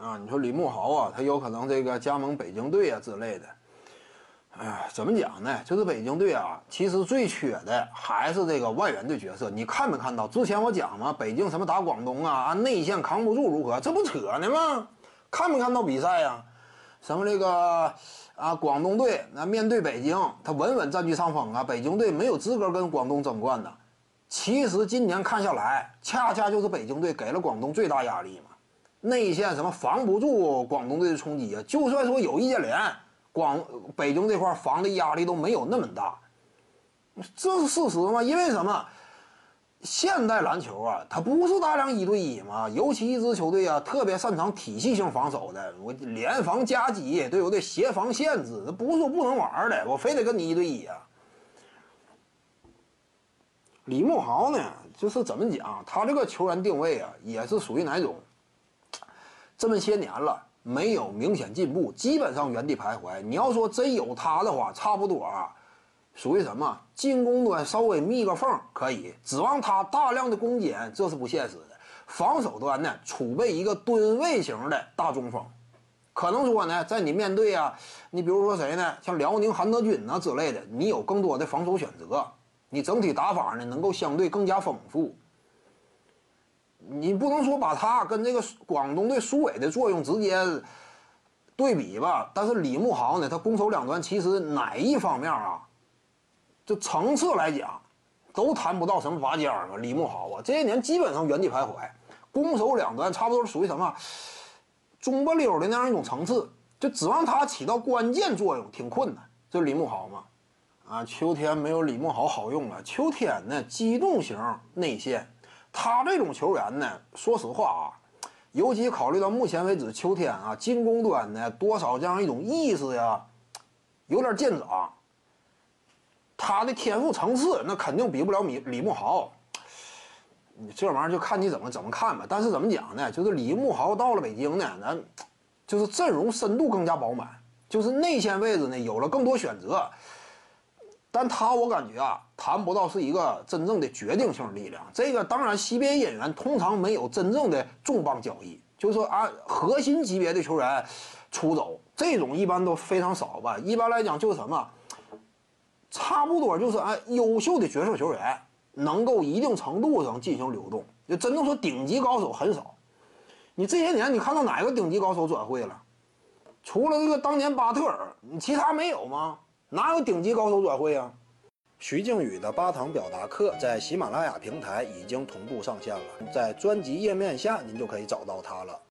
啊，你说李慕豪啊，他有可能这个加盟北京队啊之类的。哎呀，怎么讲呢？就是北京队啊，其实最缺的还是这个外援的角色。你看没看到？之前我讲嘛，北京什么打广东啊，啊内线扛不住如何？这不扯呢吗？看没看到比赛呀？什么这个啊，广东队那面对北京，他稳稳占据上风啊。北京队没有资格跟广东争冠的。其实今年看下来，恰恰就是北京队给了广东最大压力嘛。内线什么防不住广东队的冲击啊？就算说有易建联。广北京这块防的压力都没有那么大，这是事实吗？因为什么？现代篮球啊，它不是大量一对一嘛，尤其一支球队啊，特别擅长体系性防守的，我联防加急，对不对？协防限制，这不是说不能玩的，我非得跟你一对一啊。李慕豪呢，就是怎么讲，他这个球员定位啊，也是属于哪种？这么些年了。没有明显进步，基本上原地徘徊。你要说真有他的话，差不多啊，属于什么？进攻端稍微密个缝可以，指望他大量的攻坚，这是不现实的。防守端呢，储备一个吨位型的大中锋，可能说呢，在你面对啊，你比如说谁呢？像辽宁韩德君呐之类的，你有更多的防守选择，你整体打法呢能够相对更加丰富。你不能说把他跟这个广东队苏伟的作用直接对比吧？但是李慕豪呢，他攻守两端其实哪一方面啊，就层次来讲，都谈不到什么拔尖儿啊。李慕豪啊，这些年基本上原地徘徊，攻守两端差不多属于什么中不溜的那样一种层次，就指望他起到关键作用挺困难。就李慕豪嘛，啊，秋天没有李慕豪好用了。秋天呢，机动型内线。他这种球员呢，说实话啊，尤其考虑到目前为止秋天啊进攻端呢多少这样一种意识呀，有点见长。他的天赋层次那肯定比不了李李慕豪。你这玩意儿就看你怎么怎么看吧。但是怎么讲呢？就是李慕豪到了北京呢，咱就是阵容深度更加饱满，就是内线位置呢有了更多选择。但他我感觉啊，谈不到是一个真正的决定性力量。这个当然，CBA 演员通常没有真正的重磅交易，就是说啊，核心级别的球员出走，这种一般都非常少吧。一般来讲就是什么，差不多就是啊，优秀的角色球员能够一定程度上进行流动。就真正说顶级高手很少。你这些年你看到哪个顶级高手转会了？除了这个当年巴特尔，你其他没有吗？哪有顶级高手转会啊？徐静宇的八堂表达课在喜马拉雅平台已经同步上线了，在专辑页面下您就可以找到它了。